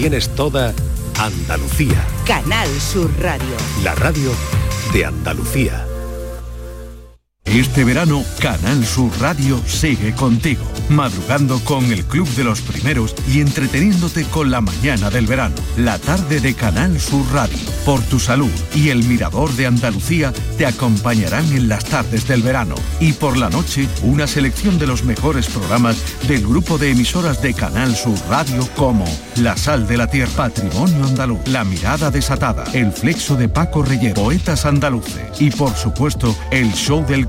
tienes toda Andalucía. Canal Sur Radio. La radio de Andalucía. Este verano, Canal Sur Radio sigue contigo, madrugando con el Club de los Primeros y entreteniéndote con la mañana del verano, la tarde de Canal Sur Radio. Por tu salud y el Mirador de Andalucía te acompañarán en las tardes del verano. Y por la noche, una selección de los mejores programas del grupo de emisoras de Canal Sur Radio como La Sal de la Tierra, Patrimonio Andaluz, La Mirada Desatada, El Flexo de Paco Reyes, Poetas Andaluces y por supuesto, el show del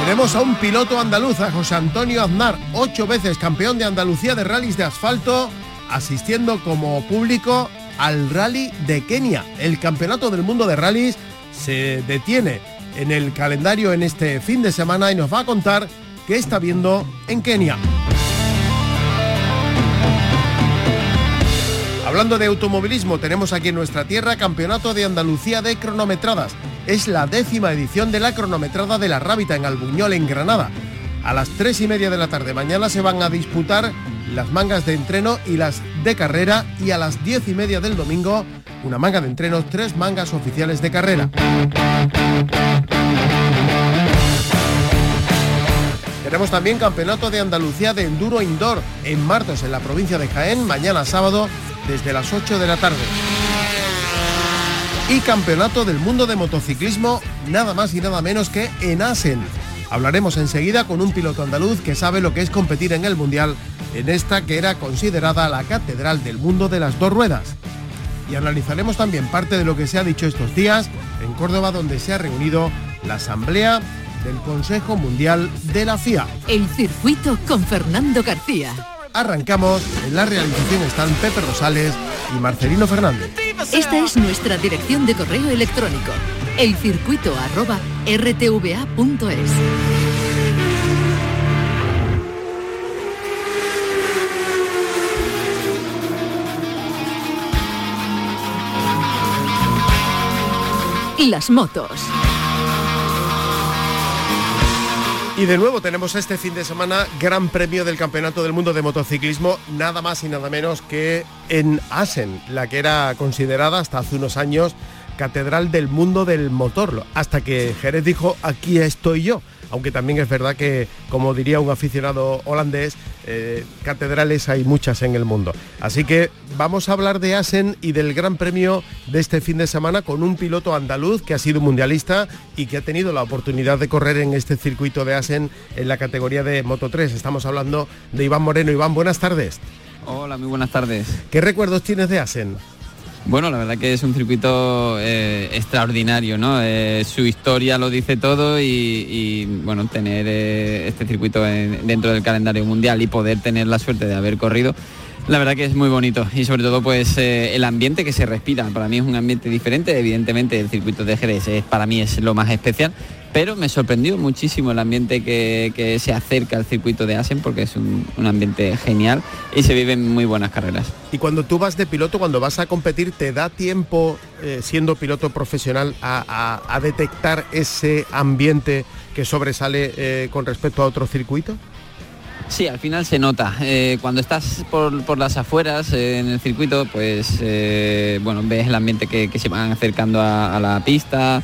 Tenemos a un piloto andaluz, a José Antonio Aznar, ocho veces campeón de Andalucía de rallies de asfalto, asistiendo como público al rally de Kenia. El campeonato del mundo de rallies se detiene en el calendario en este fin de semana y nos va a contar qué está viendo en Kenia. Hablando de automovilismo, tenemos aquí en nuestra tierra Campeonato de Andalucía de cronometradas. Es la décima edición de la cronometrada de la Rábita en Albuñol, en Granada. A las tres y media de la tarde mañana se van a disputar las mangas de entreno y las de carrera y a las diez y media del domingo una manga de entrenos, tres mangas oficiales de carrera. Tenemos también Campeonato de Andalucía de Enduro Indoor en Martos, en la provincia de Jaén, mañana sábado desde las 8 de la tarde. Y Campeonato del Mundo de Motociclismo, nada más y nada menos que en Asen. Hablaremos enseguida con un piloto andaluz que sabe lo que es competir en el Mundial en esta que era considerada la catedral del mundo de las dos ruedas. Y analizaremos también parte de lo que se ha dicho estos días en Córdoba donde se ha reunido la Asamblea del Consejo Mundial de la FIA. El circuito con Fernando García. Arrancamos, en la realización están Pepe Rosales y Marcelino Fernández. Esta es nuestra dirección de correo electrónico, elcircuito arroba rtva.es. Las motos. Y de nuevo tenemos este fin de semana Gran Premio del Campeonato del Mundo de Motociclismo, nada más y nada menos que en Asen, la que era considerada hasta hace unos años Catedral del Mundo del Motor, hasta que Jerez dijo, aquí estoy yo. Aunque también es verdad que, como diría un aficionado holandés, eh, catedrales hay muchas en el mundo. Así que vamos a hablar de Asen y del Gran Premio de este fin de semana con un piloto andaluz que ha sido mundialista y que ha tenido la oportunidad de correr en este circuito de Asen en la categoría de Moto 3. Estamos hablando de Iván Moreno. Iván, buenas tardes. Hola, muy buenas tardes. ¿Qué recuerdos tienes de Asen? Bueno, la verdad que es un circuito eh, extraordinario, ¿no? Eh, su historia lo dice todo y, bueno, tener eh, este circuito dentro del calendario mundial y poder tener la suerte de haber corrido, la verdad que es muy bonito y sobre todo pues el ambiente que se respira. Para mí es un ambiente diferente, evidentemente el circuito de Jerez para mí es lo más especial, pero me sorprendió muchísimo el ambiente que, se acerca al circuito de Asen porque es un, ambiente genial y se viven muy buenas carreras. Y cuando tú vas de piloto, cuando vas a competir, ¿te da tiempo, eh, siendo piloto profesional, a, detectar ese ambiente que sobresale eh, con respecto a otro circuito? Sí, al final se nota. Eh, cuando estás por, las afueras en el circuito, pues bueno, ves el ambiente que, se van acercando a la pista,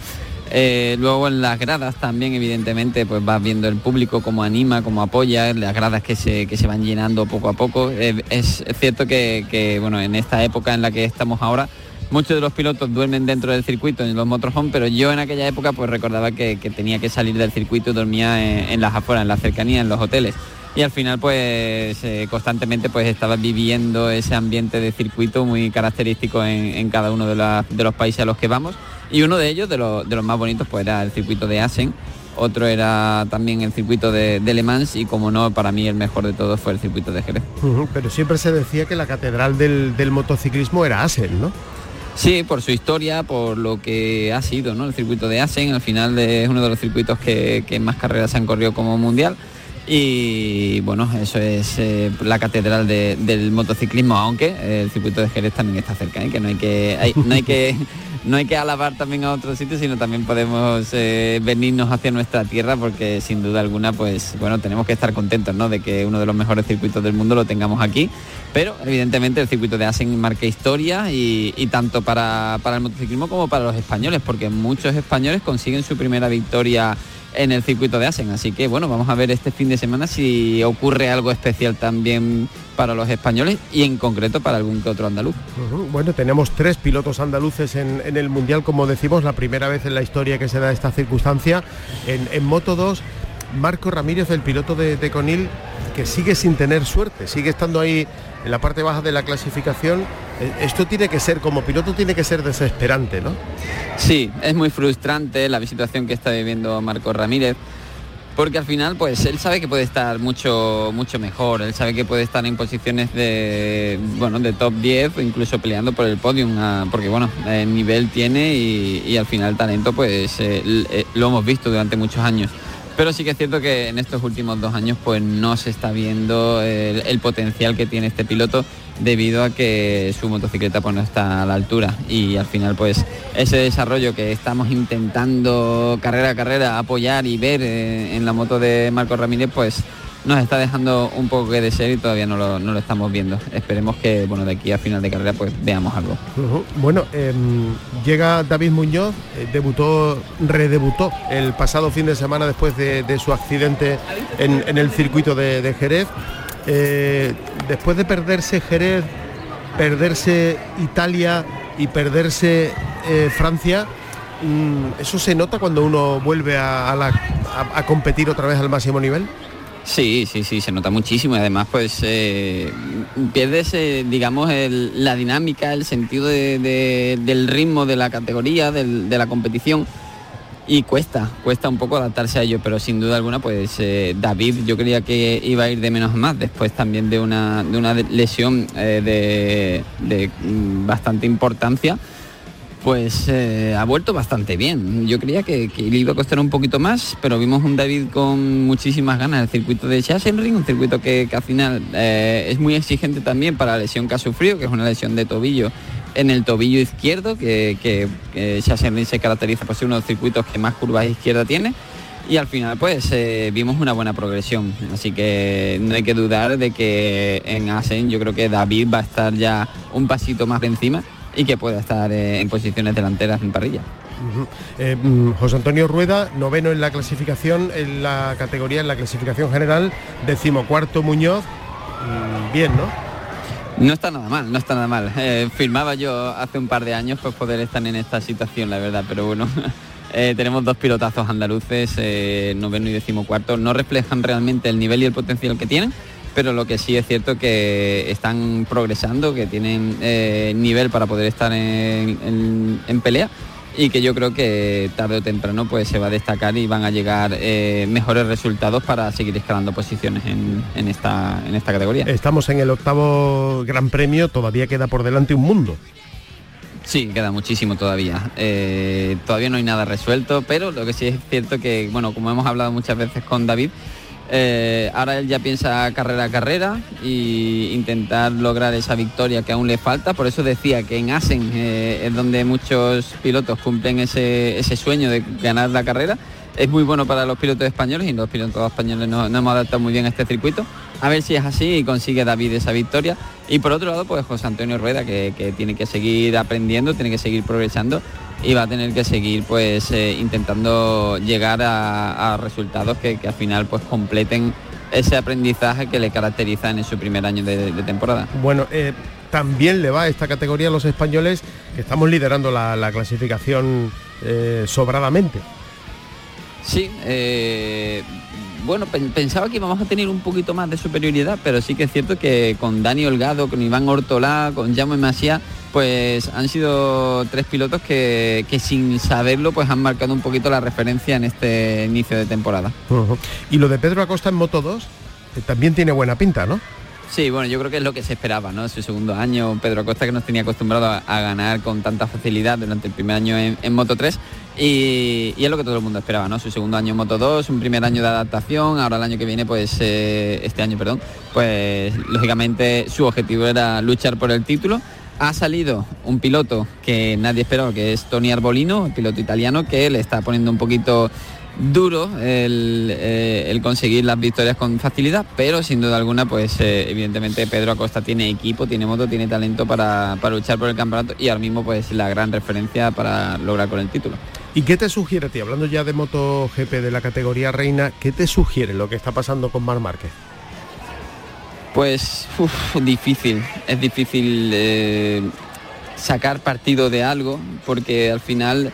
eh, luego en las gradas también, evidentemente, pues vas viendo el público cómo anima, cómo apoya, las gradas que se, que se van llenando poco a poco. Eh, es, cierto que, bueno, en esta época en la que estamos ahora, muchos de los pilotos duermen dentro del circuito en los motorhome, pero yo en aquella época pues recordaba que, tenía que salir del circuito y dormía en, las afueras, en la cercanía, en los hoteles. Y al final pues eh, constantemente pues estaba viviendo ese ambiente de circuito muy característico en, cada uno de, de los países a los que vamos y uno de ellos, de, los más bonitos, pues era el circuito de Asen, otro era también el circuito de, Le Mans y como no, para mí el mejor de todos fue el circuito de Jerez. pero siempre se decía que la catedral del, motociclismo era Asen, ¿no? Sí, por su historia, por lo que ha sido, ¿no? El circuito de Asen, al final es uno de los circuitos que, más carreras se han corrido como mundial. Y bueno, eso es eh, la catedral del motociclismo, aunque el circuito de Jerez también está cerca, ¿eh? que no hay que, no hay que no hay que alabar también a otros sitios, sino también podemos eh, venirnos hacia nuestra tierra porque sin duda alguna, pues bueno, tenemos que estar contentos ¿no? de que uno de los mejores circuitos del mundo lo tengamos aquí. Pero evidentemente el circuito de Asen marca historia y, tanto para, para el motociclismo como para los españoles, porque muchos españoles consiguen su primera victoria en el circuito de Asen. Así que bueno, vamos a ver este fin de semana si ocurre algo especial también para los españoles y en concreto para algún que otro andaluz. Bueno, tenemos tres pilotos andaluces en, el Mundial, como decimos, la primera vez en la historia que se da esta circunstancia. En, Moto 2, Marco Ramírez, el piloto de, de Conil, que sigue sin tener suerte, sigue estando ahí en la parte baja de la clasificación. Eh, esto tiene que ser, como piloto, tiene que ser desesperante, ¿no? Sí, es muy frustrante la situación que está viviendo Marco Ramírez porque al final pues él sabe que puede estar mucho mucho mejor, él sabe que puede estar en posiciones de bueno de top 10 incluso peleando por el podium, ah, porque bueno, el nivel tiene y, al final talento pues eh, eh, lo hemos visto durante muchos años. Pero sí que es cierto que en estos últimos dos años pues no se está viendo el, potencial que tiene este piloto debido a que su motocicleta pues no está a la altura. Y al final pues ese desarrollo que estamos intentando carrera a carrera apoyar y ver eh, en la moto de Marco Ramírez pues nos está dejando un poco que desear y todavía no lo, estamos viendo. Esperemos que bueno de aquí a final de carrera pues veamos algo. Bueno, em, llega David Muñoz, eh, debutó, redebutó el pasado fin de semana después de, su accidente en, el circuito de, Jerez. Eh, después de perderse Jerez, perderse Italia y perderse eh, Francia, mm, ¿eso se nota cuando uno vuelve a competir otra vez al máximo nivel? Sí, sí, sí, se nota muchísimo y además pues eh, pierdes, eh, digamos, la dinámica, el sentido del ritmo de la categoría, de la competición y cuesta, cuesta un poco adaptarse a ello, pero sin duda alguna pues eh, David yo creía que iba a ir de menos a más, después también de una, de una lesión de, mm, bastante importancia pues eh, ha vuelto bastante bien. Yo creía que, le iba a costar un poquito más, pero vimos un David con muchísimas ganas. El circuito de Sachsenring, un circuito que, al final eh, es muy exigente también para la lesión que ha sufrido, que es una lesión de tobillo en el tobillo izquierdo, que, que, se caracteriza por ser uno de los circuitos que más curvas izquierda tiene. Y al final pues eh, vimos una buena progresión, así que no hay que dudar de que en Asen yo creo que David va a estar ya un pasito más encima y que pueda estar eh, en posiciones delanteras en parrilla. Eh, mm, José Antonio Rueda, noveno en la clasificación, en la categoría, en la clasificación general, decimocuarto Muñoz, mm, bien, ¿no? No está nada mal, no está nada mal. Eh, firmaba yo hace un par de años pues poder estar en esta situación, la verdad, pero bueno, tenemos dos pilotazos andaluces, noveno y decimocuarto, no reflejan realmente el nivel y el potencial que tienen, pero lo que sí es cierto que están progresando, que tienen eh, nivel para poder estar en, pelea y que yo creo que tarde o temprano pues se va a destacar y van a llegar eh, mejores resultados para seguir escalando posiciones en, esta, en esta categoría. Estamos en el octavo Gran Premio, todavía queda por delante un mundo. Sí, queda muchísimo todavía. Eh, todavía no hay nada resuelto, pero lo que sí es cierto que, bueno, como hemos hablado muchas veces con David, eh, ahora él ya piensa carrera a carrera e intentar lograr esa victoria que aún le falta. Por eso decía que en Asen eh, es donde muchos pilotos cumplen ese, sueño de ganar la carrera. Es muy bueno para los pilotos españoles y los pilotos españoles no, hemos adaptado muy bien a este circuito. A ver si es así y consigue David esa victoria. Y por otro lado, pues José Antonio Rueda, que, tiene que seguir aprendiendo, tiene que seguir progresando y va a tener que seguir pues eh, intentando llegar a, resultados que, al final pues completen ese aprendizaje que le caracteriza en su primer año de, temporada. Bueno, eh, también le va a esta categoría a los españoles que estamos liderando la, clasificación eh, sobradamente. Sí, bueno, pensaba que íbamos a tener un poquito más de superioridad, pero sí que es cierto que con Dani Holgado, con Iván Ortolá, con Jaume Masía, pues han sido tres pilotos que, sin saberlo pues han marcado un poquito la referencia en este inicio de temporada. Y lo de Pedro Acosta en Moto 2 eh, también tiene buena pinta, ¿no? Sí, bueno, yo creo que es lo que se esperaba, ¿no? Su segundo año, Pedro Acosta que nos tenía acostumbrado a, ganar con tanta facilidad durante el primer año en, Moto 3 y, es lo que todo el mundo esperaba, ¿no? Su segundo año en Moto 2, un primer año de adaptación, ahora el año que viene, pues eh, este año, perdón, pues lógicamente su objetivo era luchar por el título. Ha salido un piloto que nadie esperaba, que es Tony Arbolino, el piloto italiano, que le está poniendo un poquito duro eh, el, conseguir las victorias con facilidad, pero sin duda alguna, pues eh, evidentemente Pedro Acosta tiene equipo, tiene moto, tiene talento para, luchar por el campeonato y ahora mismo pues la gran referencia para lograr con el título. ¿Y qué te sugiere, ti, hablando ya de MotoGP de la categoría reina, qué te sugiere lo que está pasando con Mar Márquez? Pues difícil, es difícil eh, sacar partido de algo porque al final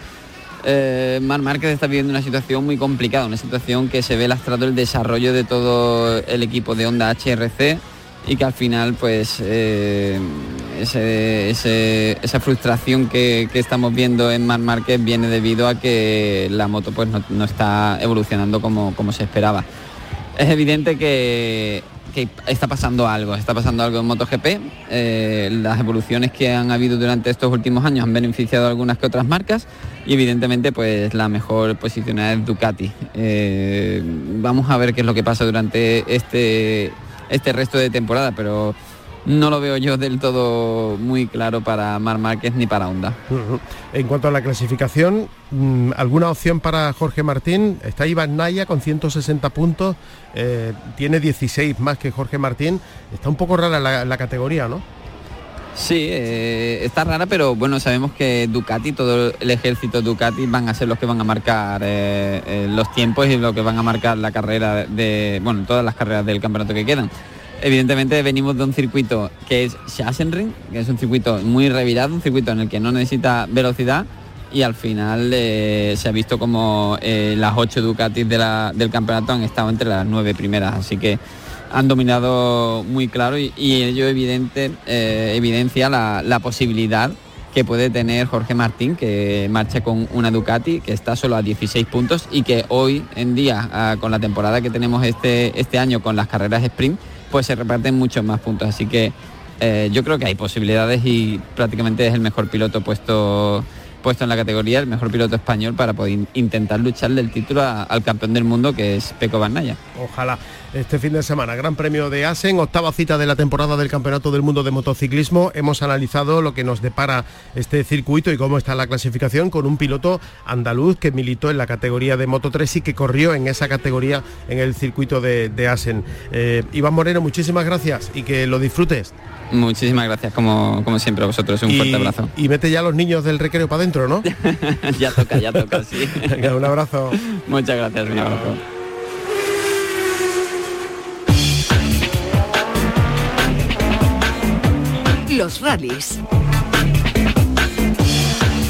eh, Mar Márquez está viviendo una situación muy complicada, una situación que se ve lastrado el desarrollo de todo el equipo de Honda HRC y que al final pues eh, esa frustración que, estamos viendo en Mar viene debido a que la moto pues no, está evolucionando como se esperaba. Es evidente que está pasando algo, está pasando algo en MotoGP. Eh, las evoluciones que han habido durante estos últimos años han beneficiado a algunas que otras marcas y evidentemente pues la mejor posicionada es Ducati. Eh, vamos a ver qué es lo que pasa durante este, este resto de temporada, pero no lo veo yo del todo muy claro para Mar Márquez ni para Honda. En cuanto a la clasificación, mm, ¿alguna opción para Jorge Martín? Está Iván Naya con 160 puntos, eh, tiene 16 más que Jorge Martín. Está un poco rara la, categoría, ¿no? Sí, eh, está rara, pero bueno, sabemos que Ducati, todo el ejército Ducati van a ser los que van a marcar eh, los tiempos y lo que van a marcar la carrera de, bueno, todas las carreras del campeonato que quedan. Evidentemente venimos de un circuito que es Sachsenring, que es un circuito muy revirado, un circuito en el que no necesita velocidad y al final eh, se ha visto como eh, las ocho Ducatis del campeonato han estado entre las nueve primeras, así que han dominado muy claro y, ello evidente, eh, evidencia la, posibilidad que puede tener Jorge Martín, que marcha con una Ducati, que está solo a 16 puntos y que hoy en día, ah, con la temporada que tenemos este, este año con las carreras sprint, pues se reparten muchos más puntos. Así que eh, yo creo que hay posibilidades y prácticamente es el mejor piloto puesto puesto en la categoría, el mejor piloto español para poder intentar lucharle el título al campeón del mundo que es Peco Barnaya. Ojalá este fin de semana. Gran premio de Asen, octava cita de la temporada del Campeonato del Mundo de Motociclismo. Hemos analizado lo que nos depara este circuito y cómo está la clasificación con un piloto andaluz que militó en la categoría de Moto 3 y que corrió en esa categoría en el circuito de, Asen. Eh, Iván Moreno, muchísimas gracias y que lo disfrutes. Muchísimas gracias, como, como siempre, a vosotros. Un fuerte abrazo. Y mete ya a los niños del recreo para adentro, ¿no? ya toca, ya toca, sí. un abrazo. Muchas gracias, un abrazo. Los rallies.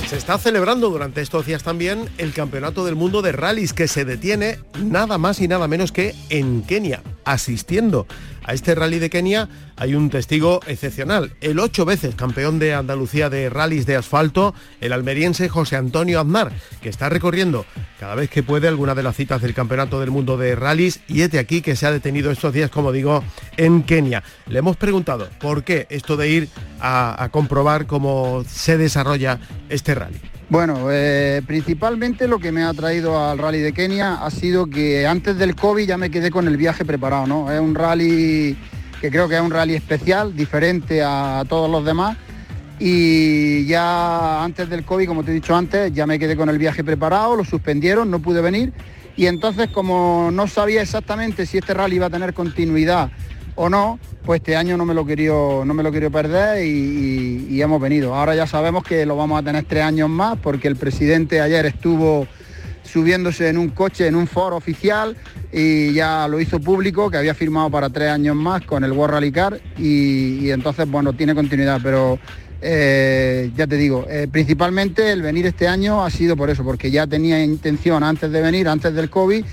Se está celebrando durante estos días también el Campeonato del Mundo de Rallys que se detiene nada más y nada menos que en Kenia, asistiendo a este rally de Kenia hay un testigo excepcional, el ocho veces campeón de Andalucía de rallies de asfalto, el almeriense José Antonio Aznar, que está recorriendo cada vez que puede alguna de las citas del Campeonato del Mundo de Rallys y es de aquí que se ha detenido estos días, como digo, en Kenia. Le hemos preguntado por qué esto de ir a comprobar cómo se desarrolla este rally. Bueno, eh, principalmente lo que me ha traído al rally de Kenia ha sido que antes del COVID ya me quedé con el viaje preparado, ¿no? Es un rally que creo que es un rally especial, diferente a todos los demás. Y ya antes del COVID, como te he dicho antes, ya me quedé con el viaje preparado, lo suspendieron, no pude venir. Y entonces como no sabía exactamente si este rally iba a tener continuidad o no, pues este año no me lo quería, no me lo quería perder y, hemos venido. Ahora ya sabemos que lo vamos a tener tres años más porque el presidente ayer estuvo subiéndose en un coche, en un foro oficial y ya lo hizo público, que había firmado para tres años más con el World Rally Car y, entonces, bueno, tiene continuidad, pero eh, ya te digo, eh, principalmente el venir este año ha sido por eso, porque ya tenía intención antes de venir, antes del COVID,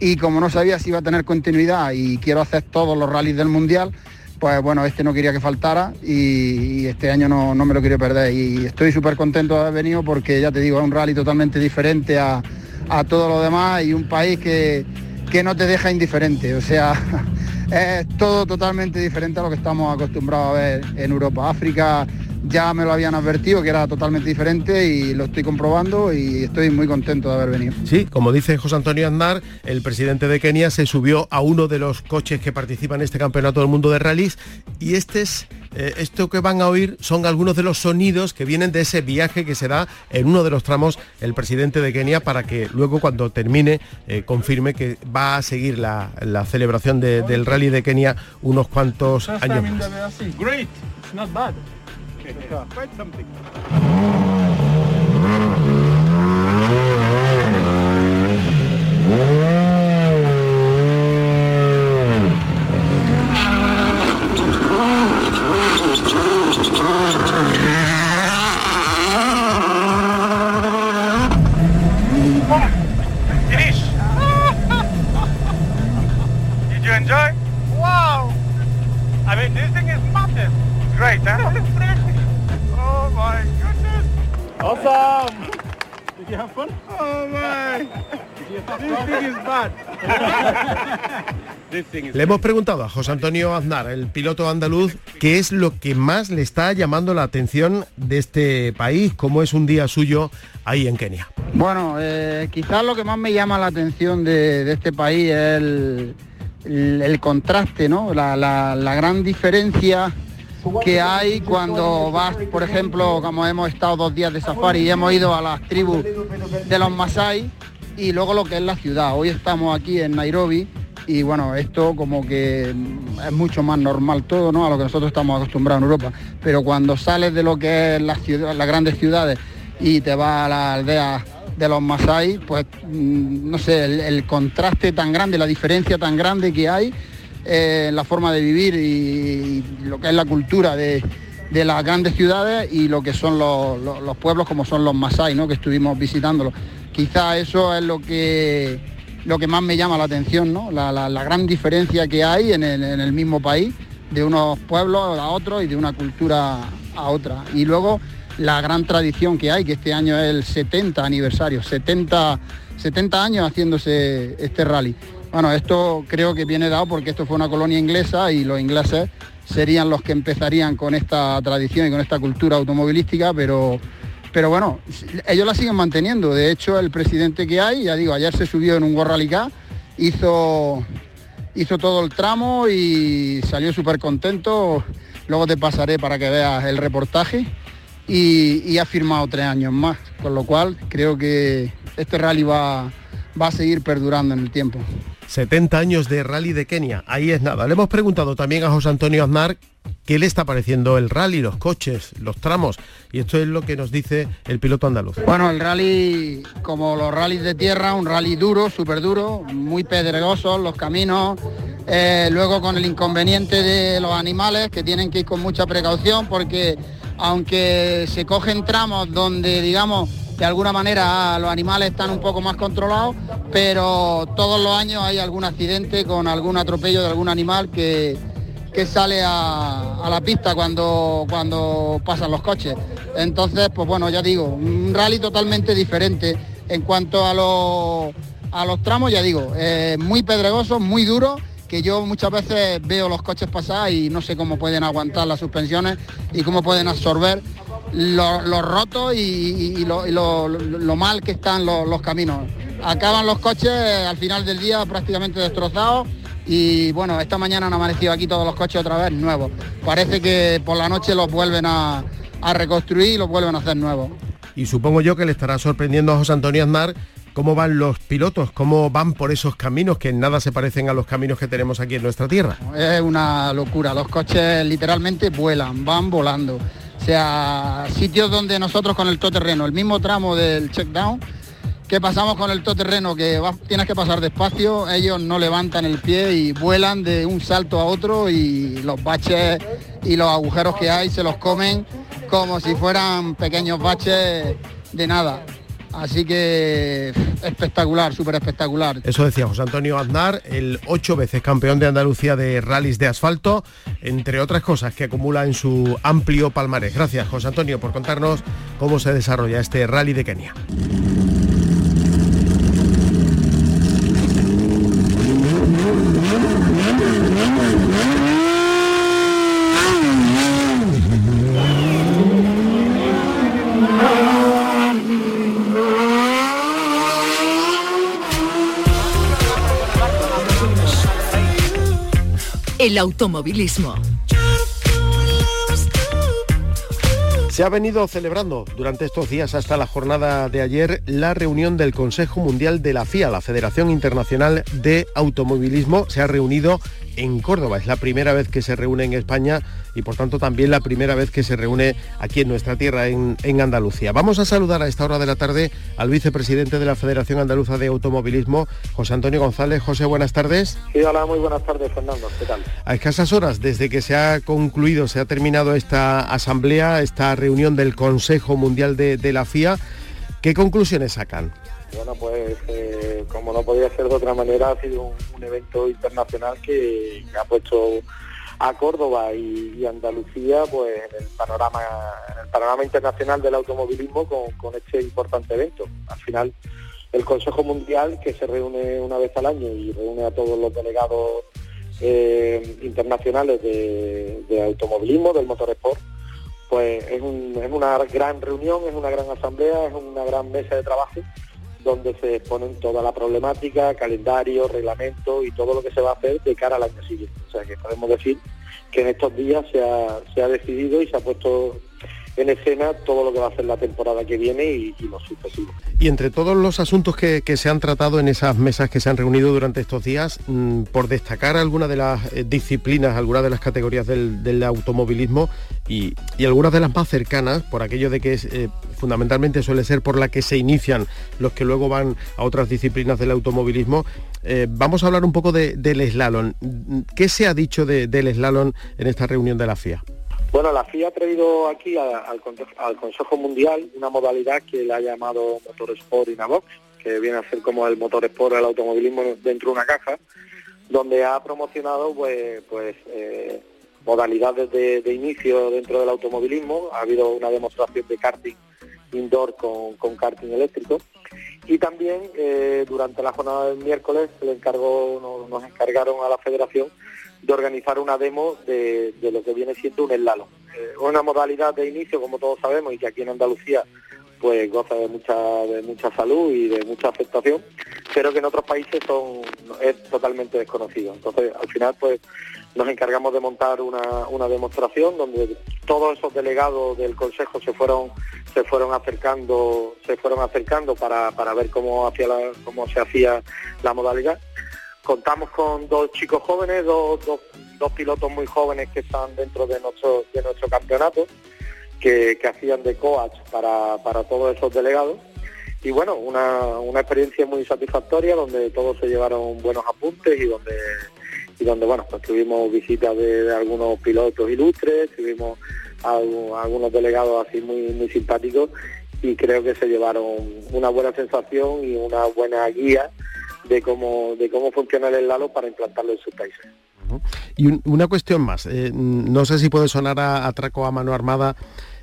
y como no sabía si iba a tener continuidad y quiero hacer todos los rallies del Mundial, pues bueno, este no quería que faltara y, este año no, me lo quiero perder. Y estoy súper contento de haber venido porque ya te digo, es un rally totalmente diferente a, todo lo demás y un país que, que no te deja indiferente. O sea, es todo totalmente diferente a lo que estamos acostumbrados a ver en Europa. África ya me lo habían advertido que era totalmente diferente y lo estoy comprobando y estoy muy contento de haber venido. Sí, como dice José Antonio Aznar, el presidente de Kenia se subió a uno de los coches que participan en este campeonato del mundo de rallies y este es eh, esto que van a oír son algunos de los sonidos que vienen de ese viaje que se da en uno de los tramos el presidente de Kenia para que luego cuando termine eh, confirme que va a seguir la, celebración del rally de Kenia unos cuantos años más. Quite something. Finish. Did you enjoy? Wow. I mean, this thing is massive. Great, huh? You have fun? Oh my! This thing is bad. Le hemos preguntado a José Antonio Aznar, el piloto andaluz, qué es lo que más le está llamando la atención de este país, cómo es un día suyo ahí en Kenia. Bueno, eh, quizás lo que más me llama la atención de, este país es el, contraste, ¿no? La, la gran diferencia que hay cuando vas, por ejemplo, como hemos estado dos días de safari y hemos ido a las tribus de los Masai y luego lo que es la ciudad. Hoy estamos aquí en Nairobi y bueno, esto como que es mucho más normal todo, ¿no? A lo que nosotros estamos acostumbrados en Europa. Pero cuando sales de lo que es las, las grandes ciudades y te vas a la aldea de los Masai, pues mm, no sé, el contraste tan grande, la diferencia tan grande que hay eh, la forma de vivir y, lo que es la cultura de, las grandes ciudades y lo que son los, pueblos como son los Masai, ¿no? que estuvimos visitándolos. Quizá eso es lo que, lo que más me llama la atención, ¿no? la, gran diferencia que hay en el, mismo país, de unos pueblos a otros y de una cultura a otra. Y luego la gran tradición que hay, que este año es el 70 aniversario, 70, 70 años haciéndose este rally. Bueno, esto creo que viene dado porque esto fue una colonia inglesa y los ingleses serían los que empezarían con esta tradición y con esta cultura automovilística, pero, pero bueno, ellos la siguen manteniendo. De hecho, el presidente que hay, ya digo, ayer se subió en un Rally hizo, hizo todo el tramo y salió súper contento. Luego te pasaré para que veas el reportaje y, y ha firmado tres años más, con lo cual creo que este rally va, va a seguir perdurando en el tiempo. 70 años de rally de Kenia. Ahí es nada. Le hemos preguntado también a José Antonio Aznar qué le está pareciendo el rally, los coches, los tramos. Y esto es lo que nos dice el piloto andaluz. Bueno, el rally, como los rallies de tierra, un rally duro, súper duro, muy pedregosos los caminos. Eh, luego con el inconveniente de los animales que tienen que ir con mucha precaución porque aunque se cogen tramos donde digamos de alguna manera los animales están un poco más controlados, pero todos los años hay algún accidente con algún atropello de algún animal que, que sale a, la pista cuando, cuando pasan los coches. Entonces, pues bueno, ya digo, un rally totalmente diferente en cuanto a los, a los tramos, ya digo, eh, muy pedregoso, muy duro que yo muchas veces veo los coches pasar y no sé cómo pueden aguantar las suspensiones y cómo pueden absorber lo, roto y, lo, mal que están los, caminos. Acaban los coches al final del día prácticamente destrozados y bueno, esta mañana han amanecido aquí todos los coches otra vez nuevos. Parece que por la noche los vuelven a, reconstruir y los vuelven a hacer nuevos. Y supongo yo que le estará sorprendiendo a José Antonio Aznar cómo van los pilotos, cómo van por esos caminos que en nada se parecen a los caminos que tenemos aquí en nuestra tierra. Es una locura, los coches literalmente vuelan, van volando. O sea, sitios donde nosotros con el todoterreno, el mismo tramo del check down, que pasamos con el todoterreno, que tienes que pasar despacio, ellos no levantan el pie y vuelan de un salto a otro y los baches y los agujeros que hay se los comen como si fueran pequeños baches de nada. Así que espectacular, súper espectacular. Eso decía José Antonio Aznar, el ocho veces campeón de Andalucía de rallies de asfalto, entre otras cosas que acumula en su amplio palmarés. Gracias José Antonio por contarnos cómo se desarrolla este rally de Kenia. El automovilismo. Se ha venido celebrando durante estos días hasta la jornada de ayer la reunión del Consejo Mundial de la FIA, la Federación Internacional de Automovilismo. Se ha reunido en Córdoba. Es la primera vez que se reúne en España y por tanto también la primera vez que se reúne aquí en nuestra tierra, en, Andalucía. Vamos a saludar a esta hora de la tarde al vicepresidente de la Federación Andaluza de Automovilismo, José Antonio González. José, buenas tardes. Sí, hola, muy buenas tardes, Fernando. ¿Qué tal? A escasas horas desde que se ha concluido, se ha terminado esta asamblea, esta reunión del Consejo Mundial de, de la FIA, ¿qué conclusiones sacan? Bueno, pues eh, como no podía ser de otra manera, ha sido un, evento internacional que, ha puesto a Córdoba y, Andalucía pues en el panorama en el panorama internacional del automovilismo con, este importante evento. Al final el Consejo Mundial que se reúne una vez al año y reúne a todos los delegados eh, internacionales de, automovilismo, del motorsport, pues es, es una gran reunión, es una gran asamblea, es una gran mesa de trabajo donde se exponen toda la problemática, calendario, reglamento y todo lo que se va a hacer de cara al año siguiente. O sea que podemos decir que en estos días se ha, se ha decidido y se ha puesto en escena todo lo que va a ser la temporada que viene y, los sucesivos. Y entre todos los asuntos que, se han tratado en esas mesas que se han reunido durante estos días, mm, por destacar algunas de las eh, disciplinas, algunas de las categorías del, automovilismo y, algunas de las más cercanas, por aquello de que eh, fundamentalmente suele ser por la que se inician los que luego van a otras disciplinas del automovilismo, eh, vamos a hablar un poco del slalom. ¿Qué se ha dicho del slalom en esta reunión de la FIA? Bueno, la FIA ha traído aquí al, Consejo Mundial una modalidad que le ha llamado Motorsport in a Box, que viene a ser como el motorsport del automovilismo dentro de una caja, donde ha promocionado pues, pues eh, modalidades de, inicio dentro del automovilismo. Ha habido una demostración de karting indoor con, karting eléctrico. Y también eh, durante la jornada del miércoles le encargó, nos encargaron a la federación de organizar una demo de, lo que viene siendo un slalom. Eh, una modalidad de inicio, como todos sabemos, y que aquí en Andalucía pues goza de mucha, de mucha salud y de mucha aceptación, pero que en otros países son, es totalmente desconocido. Entonces, al final, pues nos encargamos de montar una, demostración donde todos esos delegados del Consejo se fueron se fueron acercando se fueron acercando para, para ver cómo hacía cómo se hacía la modalidad contamos con dos chicos jóvenes, dos, dos, pilotos muy jóvenes que están dentro de nuestro, de nuestro campeonato, que, hacían de coach para, todos esos delegados. Y bueno, una, experiencia muy satisfactoria donde todos se llevaron buenos apuntes y donde y donde bueno pues tuvimos visitas de, algunos pilotos ilustres, tuvimos algunos delegados así muy muy simpáticos y creo que se llevaron una buena sensación y una buena guía de cómo, de cómo funciona el Lalo para implantarlo en sus países. Y una cuestión más, eh, no sé si puede sonar a atraco a mano armada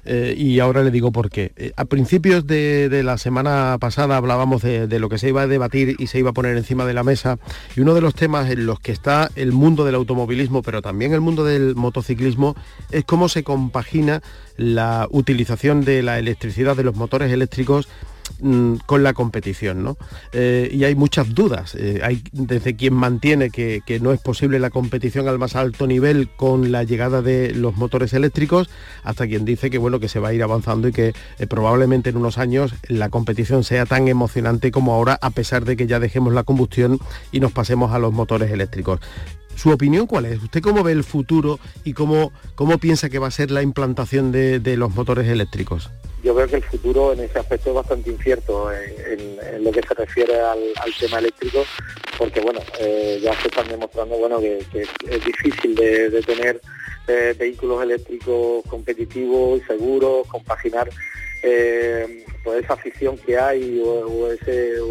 eh, y ahora le digo por qué. Eh, a principios de, la semana pasada hablábamos de, lo que se iba a debatir y se iba a poner encima de la mesa y uno de los temas en los que está el mundo del automovilismo, pero también el mundo del motociclismo, es cómo se compagina la utilización de la electricidad de los motores eléctricos Mm, con la competición, ¿no? Eh, y hay muchas dudas. Eh, hay desde quien mantiene que, no es posible la competición al más alto nivel con la llegada de los motores eléctricos, hasta quien dice que bueno que se va a ir avanzando y que eh, probablemente en unos años la competición sea tan emocionante como ahora, a pesar de que ya dejemos la combustión y nos pasemos a los motores eléctricos. ¿Su opinión cuál es? ¿Usted cómo ve el futuro y cómo, cómo piensa que va a ser la implantación de los motores eléctricos? yo veo que el futuro en ese aspecto es bastante incierto en, lo que se refiere al, tema eléctrico, porque bueno, eh, ya se están demostrando bueno que, es difícil de, tener eh, vehículos eléctricos competitivos y seguros, compaginar eh, pues esa afición que hay o, ese,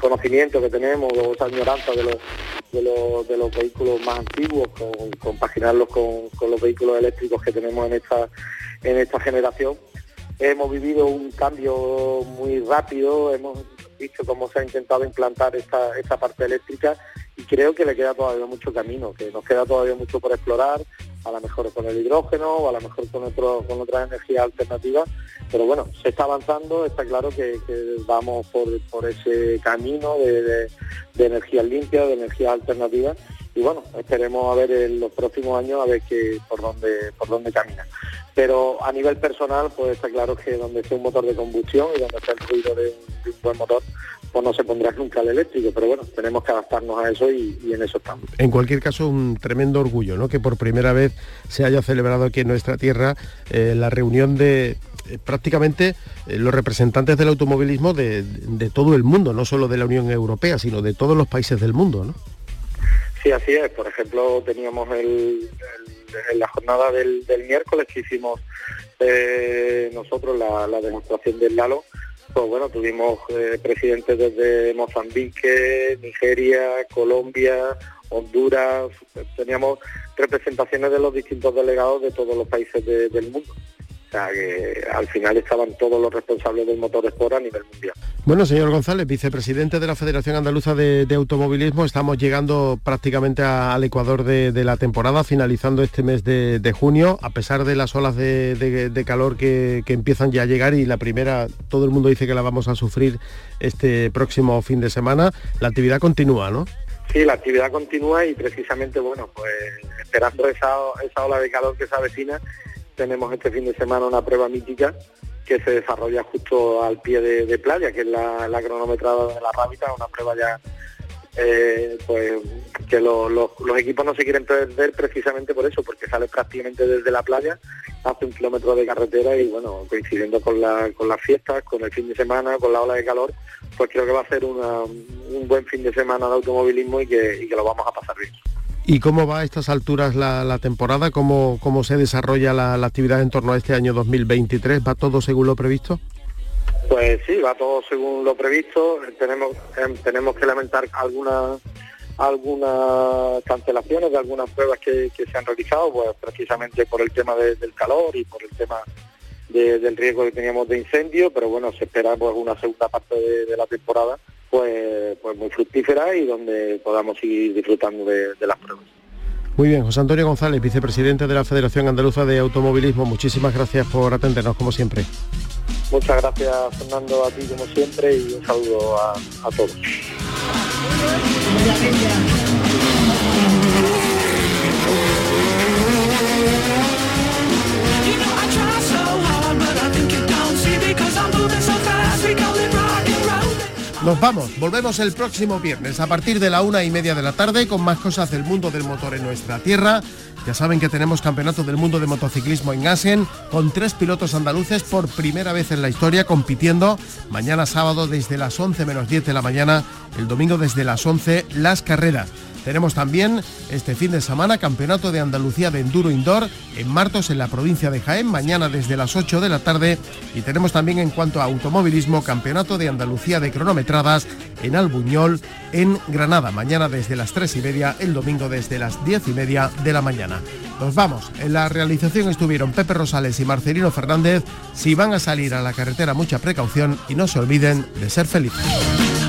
conocimiento que tenemos o esa añoranza de los, de los, vehículos más antiguos, con, compaginarlos con, con, los vehículos eléctricos que tenemos en esta, en esta generación. Hemos vivido un cambio muy rápido, hemos visto cómo se ha intentado implantar esta, esta parte eléctrica y creo que le queda todavía mucho camino, que nos queda todavía mucho por explorar, a lo mejor con el hidrógeno o a lo mejor con, otro, con otras energías alternativas, pero bueno, se está avanzando, está claro que, vamos por, por, ese camino de, de, de energías limpias, de energías alternativas y bueno, esperemos a ver en los próximos años a ver que, por dónde por dónde camina. Pero a nivel personal, pues está claro que donde esté un motor de combustión y donde esté el ruido de un, buen motor, pues no se pondrá nunca el eléctrico, pero bueno, tenemos que adaptarnos a eso y, en eso estamos. En cualquier caso, un tremendo orgullo, ¿no? Que por primera vez se haya celebrado aquí en nuestra tierra eh, la reunión de eh, prácticamente eh, los representantes del automovilismo de, de, todo el mundo, no solo de la Unión Europea, sino de todos los países del mundo, ¿no? Sí, así es. Por ejemplo, teníamos el, en la jornada del, miércoles que hicimos eh, nosotros la, demostración del Lalo. Pues bueno, tuvimos eh, presidentes desde Mozambique, Nigeria, Colombia, Honduras, teníamos representaciones de los distintos delegados de todos los países del mundo. O sea que al final estaban todos los responsables del motor Sport a nivel mundial. Bueno, señor González, vicepresidente de la Federación Andaluza de, Automovilismo, estamos llegando prácticamente al ecuador de, la temporada, finalizando este mes de, junio, a pesar de las olas de, calor que, empiezan ya a llegar y la primera, todo el mundo dice que la vamos a sufrir este próximo fin de semana, la actividad continúa, ¿no? Sí, la actividad continúa y precisamente, bueno, pues esperando esa, esa ola de calor que se avecina, tenemos este fin de semana una prueba mítica que se desarrolla justo al pie de, playa, que es la, cronometrada de la Rábita, una prueba ya eh, pues que los equipos no se quieren perder precisamente por eso, porque sale prácticamente desde la playa, hace un kilómetro de carretera y bueno, coincidiendo con, con las fiestas, con el fin de semana, con la ola de calor, pues creo que va a ser un buen fin de semana de automovilismo y que lo vamos a pasar bien. ¿Y cómo va a estas alturas la, temporada? ¿Cómo, ¿Cómo, se desarrolla la, actividad en torno a este año 2023? ¿Va todo según lo previsto? Pues sí, va todo según lo previsto. Tenemos, em, tenemos que lamentar algunas algunas cancelaciones de algunas pruebas que, se han realizado, pues precisamente por el tema del calor y por el tema del riesgo que teníamos de incendio, pero bueno, se espera pues una segunda parte de la temporada pues, pues muy fructífera y donde podamos seguir disfrutando de, las pruebas. Muy bien, José Antonio González, vicepresidente de la Federación Andaluza de Automovilismo, muchísimas gracias por atendernos como siempre. Muchas gracias Fernando a ti como siempre y un saludo a, a todos. Nos vamos, volvemos el próximo viernes a partir de la una y media de la tarde con más cosas del mundo del motor en nuestra tierra. Ya saben que tenemos Campeonato del Mundo de Motociclismo en Asen con tres pilotos andaluces por primera vez en la historia compitiendo mañana sábado desde las 11 menos 10 de la mañana, el domingo desde las 11 las carreras. Tenemos también este fin de semana Campeonato de Andalucía de Enduro Indoor en Martos en la provincia de Jaén, mañana desde las 8 de la tarde. Y tenemos también en cuanto a automovilismo Campeonato de Andalucía de cronometradas en Albuñol en Granada, mañana desde las 3 y media, el domingo desde las 10 y media de la mañana. Nos vamos. En la realización estuvieron Pepe Rosales y Marcelino Fernández. Si van a salir a la carretera, mucha precaución y no se olviden de ser felices.